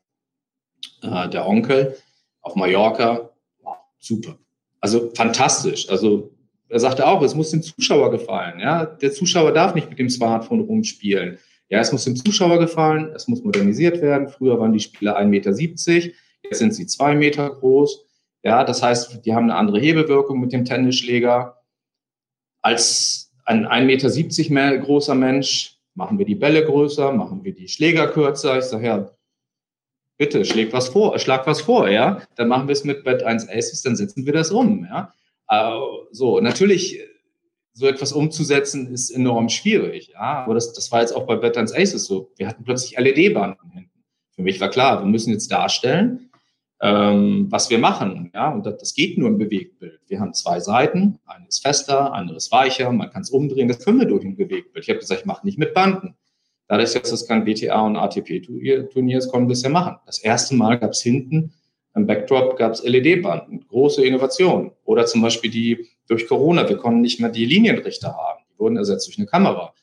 äh, der Onkel, auf Mallorca. Wow, super. Also fantastisch. Also er sagte auch, es muss dem Zuschauer gefallen. Ja? Der Zuschauer darf nicht mit dem Smartphone rumspielen. Ja, es muss dem Zuschauer gefallen, es muss modernisiert werden. Früher waren die Spieler 1,70 Meter, jetzt sind sie zwei Meter groß. Ja, das heißt, die haben eine andere Hebewirkung mit dem Tennisschläger. Als ein 1,70 Meter großer Mensch machen wir die Bälle größer, machen wir die Schläger kürzer. Ich sage, ja, bitte, schläg was vor, schlag was vor, ja. Dann machen wir es mit Bet 1 Aces, dann setzen wir das um, ja. Äh, so, natürlich, so etwas umzusetzen ist enorm schwierig, ja. Aber das, das war jetzt auch bei Bet 1 Aces so. Wir hatten plötzlich LED-Banden hinten. Für mich war klar, wir müssen jetzt darstellen, ähm, was wir machen. Ja, und das, das, geht nur im Bewegtbild. Wir haben zwei Seiten, eine ist fester, andere ist weicher, man kann es umdrehen, das können wir durch ein Bewegtbild. Ich habe gesagt, ich mache nicht mit Banden. Dadurch, dass das kein WTA und ATP-Turnier ist, konnten wir es ja machen. Das erste Mal gab es hinten im Backdrop gab es LED-Banden, große Innovation. Oder zum Beispiel die durch Corona, wir konnten nicht mehr die Linienrichter haben. Die wurden ersetzt durch eine Kamera.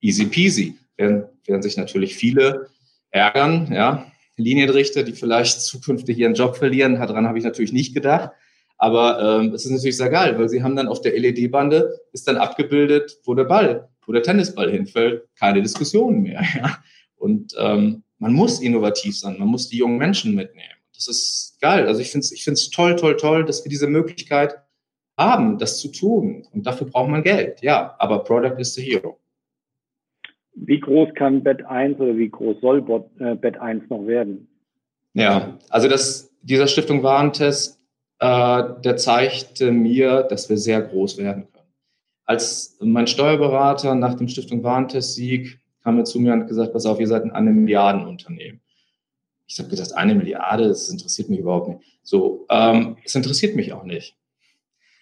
Easy peasy. Werden, werden sich natürlich viele ärgern, ja. Linienrichter, die vielleicht zukünftig ihren Job verlieren, daran habe ich natürlich nicht gedacht. Aber ähm, es ist natürlich sehr geil, weil sie haben dann auf der LED-Bande ist dann abgebildet, wo der Ball, wo der Tennisball hinfällt. Keine Diskussionen mehr. <laughs> Ja? Und ähm, man muss innovativ sein, man muss die jungen Menschen mitnehmen. Das ist geil. Also ich finde es ich find's toll, toll, toll, dass wir diese Möglichkeit haben, das zu tun. Und dafür braucht man Geld. Ja, aber Product is the hero. Wie groß kann Bet 1 oder wie groß soll äh, Bet 1 noch werden? Ja, also das, dieser Stiftung Warentest, äh, der zeigte mir, dass wir sehr groß werden können. Als mein Steuerberater nach dem Stiftung Warentest-Sieg kam er zu mir und gesagt, pass auf, ihr seid ein Milliardenunternehmen. Ich habe gesagt, eine Milliarde, das interessiert mich überhaupt nicht. So, ähm, es interessiert mich auch nicht.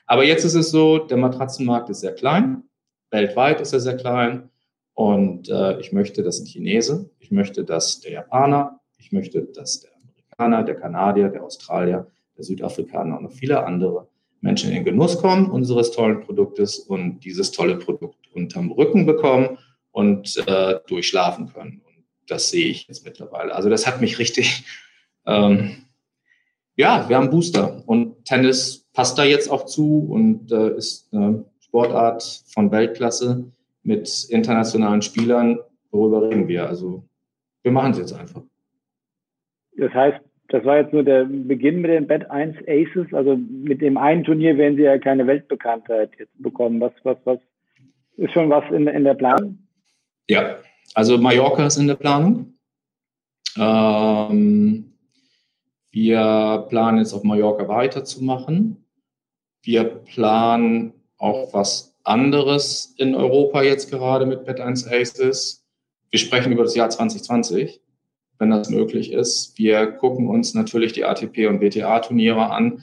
Aber jetzt ist es so, der Matratzenmarkt ist sehr klein, weltweit ist er sehr klein und äh, ich möchte, dass ein Chinese, ich möchte, dass der Japaner, ich möchte, dass der Amerikaner, der Kanadier, der Australier, der Südafrikaner und noch viele andere Menschen in den Genuss kommen unseres tollen Produktes und dieses tolle Produkt unterm Rücken bekommen und äh, durchschlafen können das sehe ich jetzt mittlerweile. Also das hat mich richtig, ähm, ja, wir haben Booster und Tennis passt da jetzt auch zu und äh, ist eine Sportart von Weltklasse mit internationalen Spielern. Worüber reden wir? Also wir machen es jetzt einfach. Das heißt, das war jetzt nur der Beginn mit den Bet 1 Aces. Also mit dem einen Turnier werden Sie ja keine Weltbekanntheit jetzt bekommen. Was, was, was ist schon was in, in der Planung? Ja, also Mallorca ist in der Planung. Ähm, wir planen jetzt auf Mallorca weiterzumachen. Wir planen auch was anderes in Europa jetzt gerade mit Bet1 Aces. Wir sprechen über das Jahr 2020, wenn das möglich ist. Wir gucken uns natürlich die ATP und WTA-Turniere an,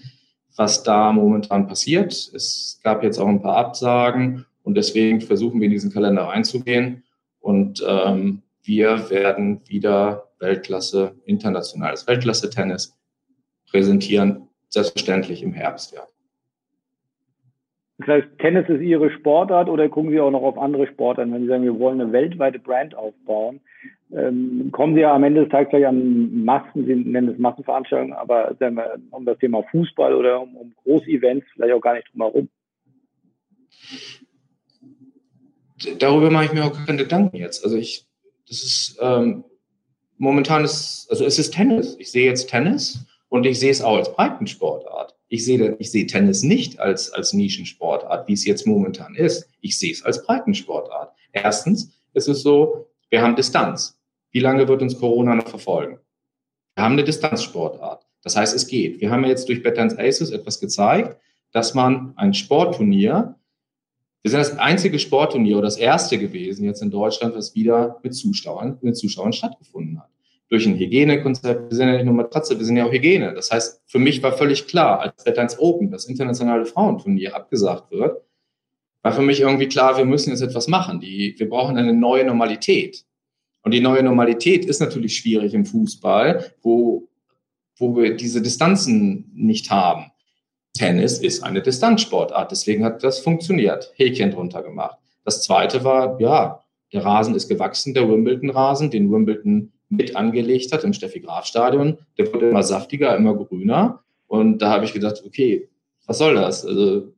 was da momentan passiert. Es gab jetzt auch ein paar Absagen und deswegen versuchen wir in diesen Kalender einzugehen und ähm, wir werden wieder Weltklasse, internationales Weltklasse-Tennis präsentieren, selbstverständlich im Herbst, ja. Das heißt, Tennis ist Ihre Sportart oder gucken Sie auch noch auf andere Sportarten? Wenn Sie sagen, wir wollen eine weltweite Brand aufbauen, ähm, kommen Sie ja am Ende des Tages gleich an Massen, Sie nennen es Massenveranstaltungen, aber wir, um das Thema Fußball oder um, um Großevents vielleicht auch gar nicht drum herum darüber mache ich mir auch keine Gedanken jetzt. Also ich, das ist ähm, momentan ist, also es ist Tennis. Ich sehe jetzt Tennis und ich sehe es auch als Breitensportart. Ich sehe, ich sehe Tennis nicht als, als Nischensportart, wie es jetzt momentan ist. Ich sehe es als Breitensportart. Erstens ist es so, wir haben Distanz. Wie lange wird uns Corona noch verfolgen? Wir haben eine Distanzsportart. Das heißt, es geht. Wir haben jetzt durch Betterns Aces etwas gezeigt, dass man ein Sportturnier Wir sind das einzige Sportturnier oder das erste gewesen jetzt in Deutschland, was wieder mit Zuschauern, mit Zuschauern stattgefunden hat. Durch ein Hygienekonzept. Wir sind ja nicht nur Matratze, wir sind ja auch Hygiene. Das heißt, für mich war völlig klar, als Deadlines Open, das internationale Frauenturnier, abgesagt wird, war für mich irgendwie klar, wir müssen jetzt etwas machen. Die, wir brauchen eine neue Normalität. Und die neue Normalität ist natürlich schwierig im Fußball, wo, wo wir diese Distanzen nicht haben. Tennis ist eine Distanzsportart, deswegen hat das funktioniert. Häkchen drunter gemacht. Das zweite war, ja, der Rasen ist gewachsen, der Wimbledon-Rasen, den Wimbledon mit angelegt hat im Steffi-Graf-Stadion. Der wird immer saftiger, immer grüner. Und da habe ich gedacht, okay, was soll das? Also,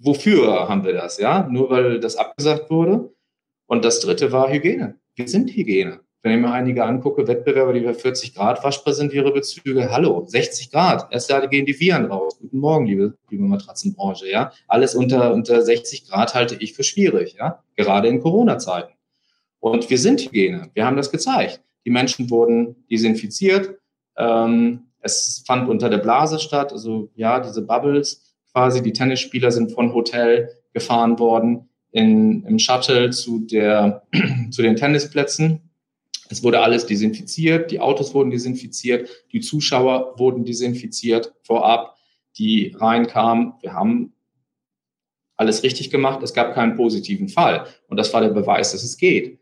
wofür haben wir das? Ja, nur weil das abgesagt wurde. Und das dritte war Hygiene. Wir sind Hygiene. Wenn ich mir einige angucke, Wettbewerber, die bei 40 Grad waschbar sind, ihre Bezüge, hallo, 60 Grad, erst da gehen die Viren raus. Guten Morgen, liebe, liebe Matratzenbranche, ja. Alles unter, unter 60 Grad halte ich für schwierig, ja. Gerade in Corona-Zeiten. Und wir sind Hygiene. Wir haben das gezeigt. Die Menschen wurden desinfiziert. Ähm, es fand unter der Blase statt, also ja, diese Bubbles quasi. Die Tennisspieler sind von Hotel gefahren worden in, im Shuttle zu, der, <clears throat> zu den Tennisplätzen es wurde alles desinfiziert, die Autos wurden desinfiziert, die Zuschauer wurden desinfiziert vorab, die reinkamen. Wir haben alles richtig gemacht. Es gab keinen positiven Fall. Und das war der Beweis, dass es geht.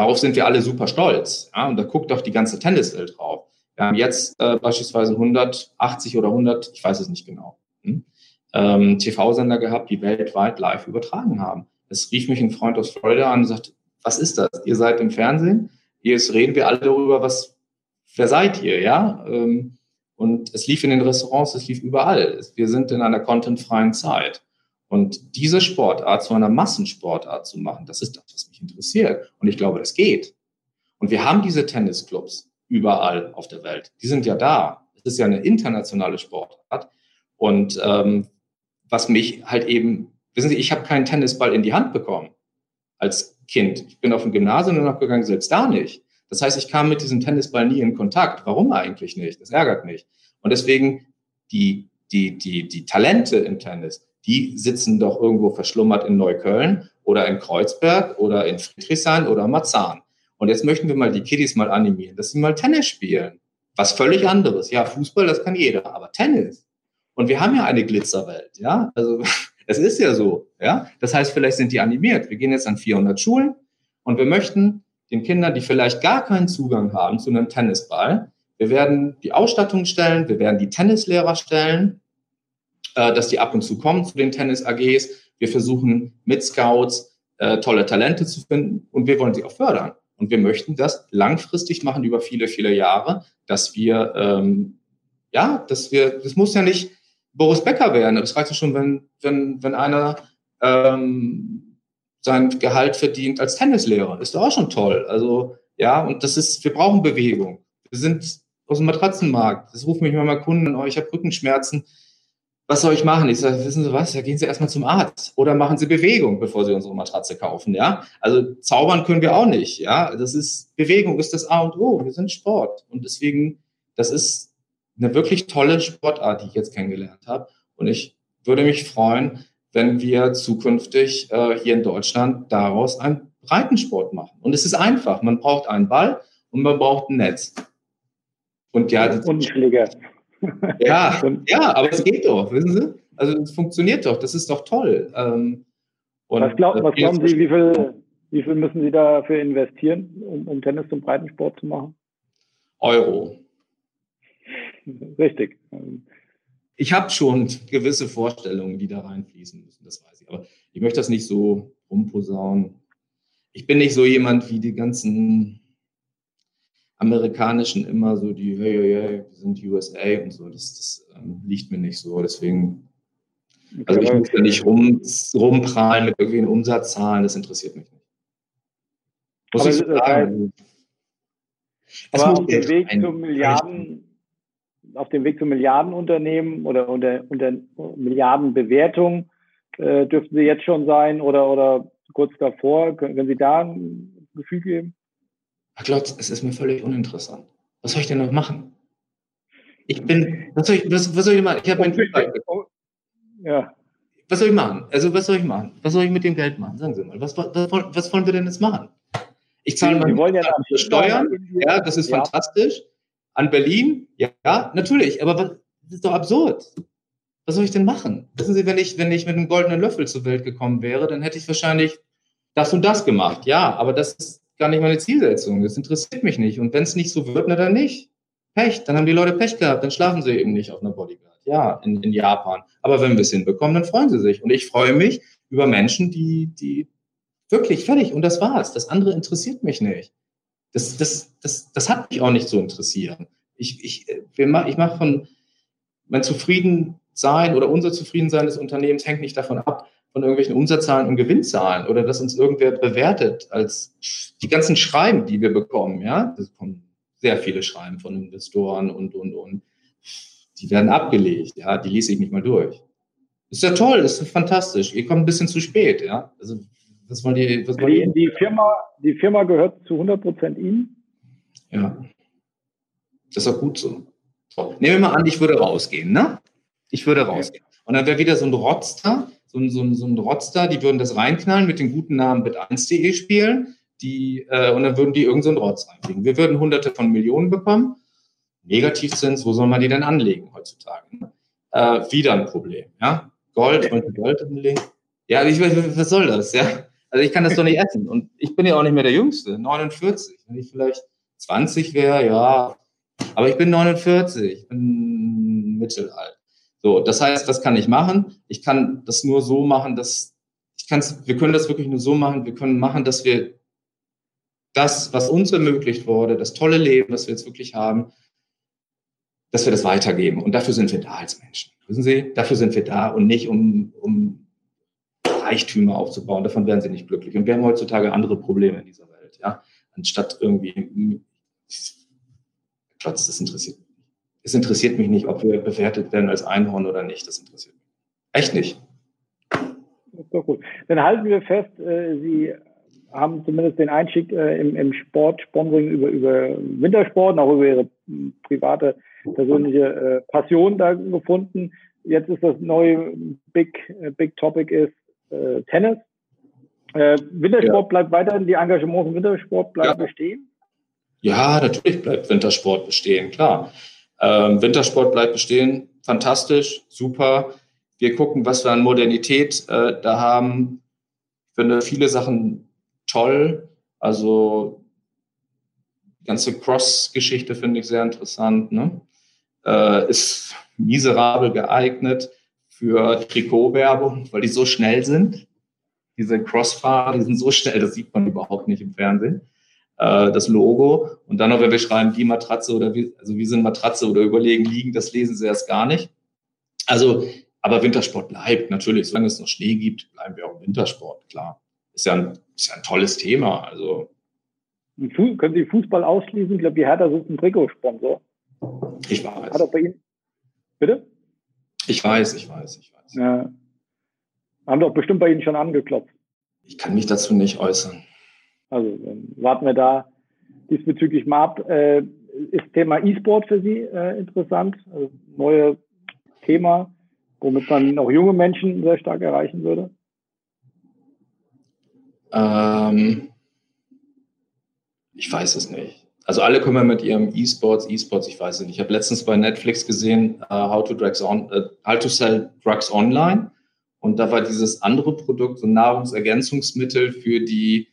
Darauf sind wir alle super stolz. Ja? Und da guckt auch die ganze Tenniswelt drauf. Wir haben jetzt äh, beispielsweise 180 oder 100, ich weiß es nicht genau, hm? ähm, TV-Sender gehabt, die weltweit live übertragen haben. Es rief mich ein Freund aus Florida an und sagt, was ist das? Ihr seid im Fernsehen? Jetzt reden wir alle darüber, was, wer seid ihr, ja? Ähm, und es lief in den Restaurants, es lief überall. Wir sind in einer contentfreien Zeit. Und diese Sportart zu einer Massensportart zu machen, das ist das, was mich interessiert. Und ich glaube, das geht. Und wir haben diese Tennisclubs überall auf der Welt. Die sind ja da. Es ist ja eine internationale Sportart. Und ähm, was mich halt eben, wissen Sie, ich habe keinen Tennisball in die Hand bekommen als Kind. Ich bin auf dem Gymnasium und abgegangen, selbst da nicht. Das heißt, ich kam mit diesem Tennisball nie in Kontakt. Warum eigentlich nicht? Das ärgert mich. Und deswegen die, die, die, die Talente im Tennis, die sitzen doch irgendwo verschlummert in Neukölln oder in Kreuzberg oder in Friedrichshain oder Marzahn. Und jetzt möchten wir mal die Kiddies mal animieren, dass sie mal Tennis spielen. Was völlig anderes. Ja, Fußball, das kann jeder, aber Tennis. Und wir haben ja eine Glitzerwelt, ja. Also <laughs> es ist ja so, ja. Das heißt, vielleicht sind die animiert. Wir gehen jetzt an 400 Schulen und wir möchten den Kindern, die vielleicht gar keinen Zugang haben zu einem Tennisball, wir werden die Ausstattung stellen, wir werden die Tennislehrer stellen, äh, dass die ab und zu kommen zu den Tennis-AGs. Wir versuchen mit Scouts äh, tolle Talente zu finden und wir wollen sie auch fördern. Und wir möchten das langfristig machen über viele, viele Jahre, dass wir, ähm, ja, dass wir, das muss ja nicht Boris Becker werden. Das reicht ja schon, wenn, wenn, wenn einer ähm, sein Gehalt verdient als Tennislehrer. Ist doch auch schon toll. Also, ja, und das ist, wir brauchen Bewegung. Wir sind aus dem Matratzenmarkt. Das rufen mich manchmal Kunden an, oh, ich habe Rückenschmerzen. Was soll ich machen? Ich sage, wissen Sie was? Da gehen Sie erstmal zum Arzt oder machen Sie Bewegung, bevor Sie unsere Matratze kaufen, ja? Also zaubern können wir auch nicht, ja? Das ist, Bewegung ist das A und O. Wir sind Sport. Und deswegen, das ist eine wirklich tolle Sportart, die ich jetzt kennengelernt habe. Und ich würde mich freuen, wenn wir zukünftig äh, hier in Deutschland daraus einen Breitensport machen. Und es ist einfach. Man braucht einen Ball und man braucht ein Netz. Und ja, und Schläger. Ja, ja, aber es geht doch, wissen Sie? Also es funktioniert doch, das ist doch toll. Ähm, was, glaub, was glauben Sie, wie viel, wie viel müssen Sie dafür investieren, um, um Tennis zum Breitensport zu machen? Euro. Richtig. Ich habe schon gewisse Vorstellungen, die da reinfließen müssen, das weiß ich. Aber ich möchte das nicht so rumposaunen. Ich bin nicht so jemand wie die ganzen amerikanischen immer so die, hey, hey, hey, wir sind USA und so. Das, das ähm, liegt mir nicht so. Deswegen, also ich muss da nicht rum, rumprallen mit irgendwelchen Umsatzzahlen, das interessiert mich nicht. Muss aber ich so sagen. Aber auf dem Weg zu Milliarden, auf dem Weg zu Milliardenunternehmen oder unter, unter Milliardenbewertung äh, dürften Sie jetzt schon sein oder, oder kurz davor? Können, können Sie da ein Gefühl geben? Herr Klotz, es ist mir völlig uninteressant. Was soll ich denn noch machen? Ich bin, was soll ich, was, was soll ich machen? Ich habe mein Fußball. Ja. was soll ich machen? Also, was soll ich machen? Was soll ich mit dem Geld machen? Sagen Sie mal, was, was, was wollen wir denn jetzt machen? Ich zahle mal wollen ja Steuern, ja, das ist ja. fantastisch. An Berlin, ja, ja, natürlich, aber was, das ist doch absurd. Was soll ich denn machen? Wissen Sie, wenn ich, wenn ich mit einem goldenen Löffel zur Welt gekommen wäre, dann hätte ich wahrscheinlich das und das gemacht. Ja, aber das ist gar nicht meine Zielsetzung. Das interessiert mich nicht. Und wenn es nicht so wird, na dann nicht. Pech, dann haben die Leute Pech gehabt, dann schlafen sie eben nicht auf einer Bodyguard. Ja, in, in Japan. Aber wenn wir es hinbekommen, dann freuen sie sich. Und ich freue mich über Menschen, die, die wirklich fertig und das war's. Das andere interessiert mich nicht. Das, das, das, das hat mich auch nicht so interessieren. Ich, ich, ich mache von mein Zufriedensein oder unser Zufriedensein des Unternehmens hängt nicht davon ab, von irgendwelchen Umsatzzahlen und Gewinnzahlen oder dass uns irgendwer bewertet als die ganzen Schreiben, die wir bekommen, ja, das kommen sehr viele Schreiben von Investoren und, und, und. Die werden abgelegt, ja, die lese ich nicht mal durch. Ist ja toll, ist fantastisch. Ihr kommt ein bisschen zu spät, ja. Also, was wollt ihr, was wollt die, ihr? Die Firma, die Firma gehört zu 100 Prozent Ihnen? Ja. Das ist auch gut so. so. Nehmen wir mal an, ich würde rausgehen, ne? Ich würde rausgehen. Und dann wäre wieder so ein Rotz da, so ein, so ein, so ein da, die würden das reinknallen, mit dem guten Namen bit1.de spielen, die, äh, und dann würden die irgendeinen so Rotz reinkriegen. Wir würden hunderte von Millionen bekommen. Negativzins, wo soll man die denn anlegen heutzutage? Äh, wieder ein Problem, ja? Gold und Gold anlegen. Ja, ich, was soll das, ja? Also ich kann das doch nicht essen. Und ich bin ja auch nicht mehr der Jüngste, 49. Wenn ich vielleicht 20 wäre, ja. Aber ich bin 49, ich bin mittelalt. So, das heißt, das kann ich machen. Ich kann das nur so machen, dass ich kann wir können das wirklich nur so machen. Wir können machen, dass wir das, was uns ermöglicht wurde, das tolle Leben, was wir jetzt wirklich haben, dass wir das weitergeben. Und dafür sind wir da als Menschen. Wissen Sie, dafür sind wir da und nicht um, um Reichtümer aufzubauen. Davon werden sie nicht glücklich. Und wir haben heutzutage andere Probleme in dieser Welt, ja. Anstatt irgendwie, Platz, das interessiert mich es interessiert mich nicht, ob wir bewertet werden als Einhorn oder nicht. Das interessiert mich. Echt nicht. Doch gut. Dann halten wir fest, äh, Sie haben zumindest den Einstieg äh, im, im Sport, Sponsoring über, über Wintersport, auch über Ihre private, persönliche äh, Passion da gefunden. Jetzt ist das neue Big, Big Topic ist Tennis. Wintersport ja. bleibt weiterhin, die Engagements im Wintersport bleiben ja. bestehen? Ja, natürlich bleibt Wintersport bestehen, klar. Ähm, Wintersport bleibt bestehen, fantastisch, super. Wir gucken, was wir an Modernität äh, da haben. Ich finde viele Sachen toll. Also die ganze Cross-Geschichte finde ich sehr interessant. Ne? Äh, ist miserabel geeignet für Trikotwerbung, weil die so schnell sind. Diese Crossfahrer, die sind so schnell, das sieht man überhaupt nicht im Fernsehen äh, das Logo. Und dann noch, wenn wir schreiben, die Matratze oder wie, also wie sind Matratze oder überlegen liegen, das lesen sie erst gar nicht. Also, aber Wintersport bleibt natürlich, solange es noch Schnee gibt, bleiben wir auch im Wintersport, klar. Ist ja ein, ist ja ein tolles Thema. Also. Können Sie Fußball ausschließen? Ich glaube, die Hertha sucht einen Trikotsponsor. Ich weiß. Hat er bei Ihnen? Bitte? Ich weiß, ich weiß, ich weiß. Ja. Haben doch bestimmt bei Ihnen schon angeklopft. Ich kann mich dazu nicht äußern. Also warten wir da diesbezüglich mal ab. Äh, ist Thema E-Sport für Sie äh, interessant? Also neue Thema, womit man auch junge Menschen sehr stark erreichen würde? Ähm, ich weiß es nicht. Also alle kommen mit ihrem E-Sports, E-Sports, ich weiß es nicht. Ich habe letztens bei Netflix gesehen, uh, how, to drugs on, uh, how to Sell Drugs Online. Und da war dieses andere Produkt, so Nahrungsergänzungsmittel für die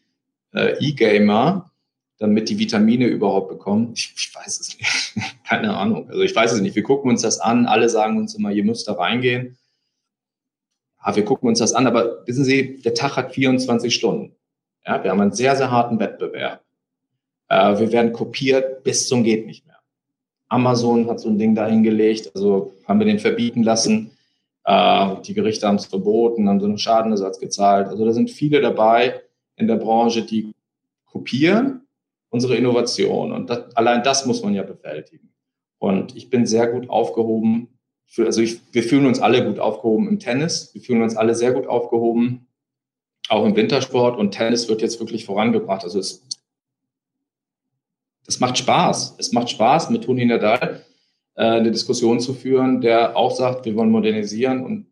äh, E-Gamer, damit die Vitamine überhaupt bekommen? Ich, ich weiß es nicht. <laughs> Keine Ahnung. Also ich weiß es nicht. Wir gucken uns das an. Alle sagen uns immer, ihr müsst da reingehen. Ja, wir gucken uns das an. Aber wissen Sie, der Tag hat 24 Stunden. Ja, wir haben einen sehr, sehr harten Wettbewerb. Äh, wir werden kopiert bis zum geht nicht mehr. Amazon hat so ein Ding dahingelegt. Also haben wir den verbieten lassen. Äh, die Gerichte haben es verboten, haben so einen Schadenersatz gezahlt. Also da sind viele dabei, in der Branche, die kopieren unsere Innovation. Und das, allein das muss man ja bewältigen. Und ich bin sehr gut aufgehoben. Für, also ich, wir fühlen uns alle gut aufgehoben im Tennis. Wir fühlen uns alle sehr gut aufgehoben, auch im Wintersport. Und Tennis wird jetzt wirklich vorangebracht. Also es, es macht Spaß. Es macht Spaß, mit Toni Nadal äh, eine Diskussion zu führen, der auch sagt, wir wollen modernisieren und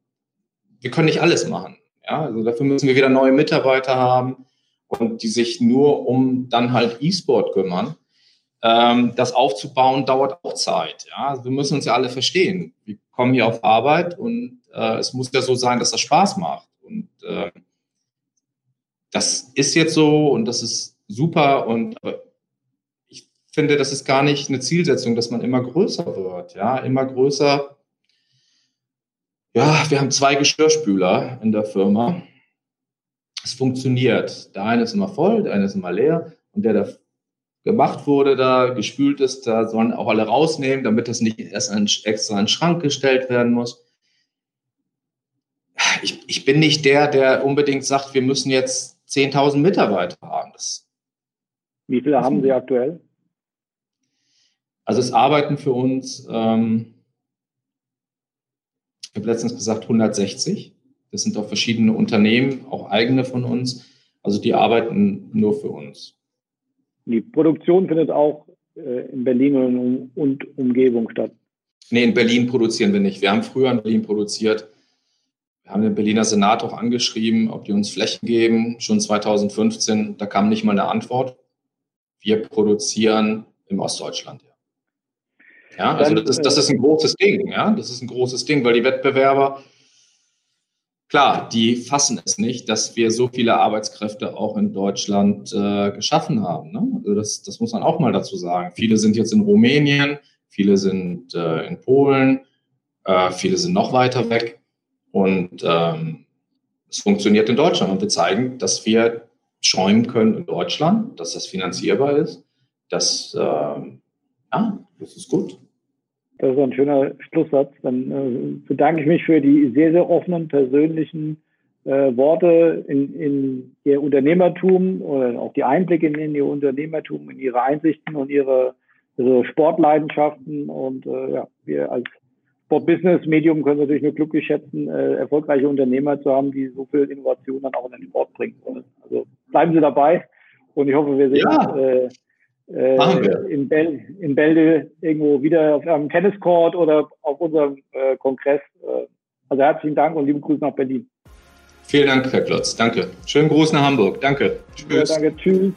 wir können nicht alles machen. Ja, also dafür müssen wir wieder neue Mitarbeiter haben und die sich nur um dann halt E-Sport kümmern. Ähm, das aufzubauen dauert auch Zeit. Ja, wir müssen uns ja alle verstehen. Wir kommen hier auf Arbeit und äh, es muss ja so sein, dass das Spaß macht. Und äh, das ist jetzt so und das ist super und äh, ich finde, das ist gar nicht eine Zielsetzung, dass man immer größer wird. Ja, immer größer. Ja, wir haben zwei Geschirrspüler in der Firma. Es funktioniert. Der eine ist immer voll, der eine ist immer leer und der, der gemacht wurde, da gespült ist, da sollen auch alle rausnehmen, damit das nicht erst ein, extra in den Schrank gestellt werden muss. Ich, ich bin nicht der, der unbedingt sagt, wir müssen jetzt 10.000 Mitarbeiter haben. Das Wie viele haben Sie aktuell? Also es arbeiten für uns, ähm, ich habe letztens gesagt 160. Das sind auch verschiedene Unternehmen, auch eigene von uns. Also die arbeiten nur für uns. Die Produktion findet auch äh, in Berlin und, und Umgebung statt. Nee, in Berlin produzieren wir nicht. Wir haben früher in Berlin produziert. Wir haben den Berliner Senat auch angeschrieben, ob die uns Flächen geben, schon 2015. Da kam nicht mal eine Antwort. Wir produzieren im Ostdeutschland. Ja, ja also das ist, das ist ein großes Ding. Ja, das ist ein großes Ding, weil die Wettbewerber, klar, die fassen es nicht, dass wir so viele Arbeitskräfte auch in Deutschland äh, geschaffen haben. Ne? Also das, das muss man auch mal dazu sagen. Viele sind jetzt in Rumänien, viele sind äh, in Polen, äh, viele sind noch weiter weg. Und ähm, es funktioniert in Deutschland. Und wir zeigen, dass wir schäumen können in Deutschland, dass das finanzierbar ist. Das, äh, ja, das ist gut. Das ist ein schöner Schlusssatz. Dann äh, bedanke ich mich für die sehr, sehr offenen, persönlichen äh, Worte in, in Ihr Unternehmertum oder auch die Einblicke in, in Ihr Unternehmertum, in Ihre Einsichten und Ihre, Ihre Sportleidenschaften. Und äh, ja, wir als Sport-Business-Medium können natürlich nur glücklich schätzen, äh, erfolgreiche Unternehmer zu haben, die so viel Innovation dann auch in den Sport bringen wollen. Also bleiben Sie dabei und ich hoffe, wir sehen ja. uns äh, in, Bel in Bälde irgendwo wieder auf einem Tenniscourt oder auf unserem äh, Kongress. Äh, also herzlichen Dank und lieben Grüße nach Berlin. Vielen Dank, Herr Klotz. Danke. Schönen Gruß nach Hamburg. Danke. Tschüss. Ja, danke. Tschüss.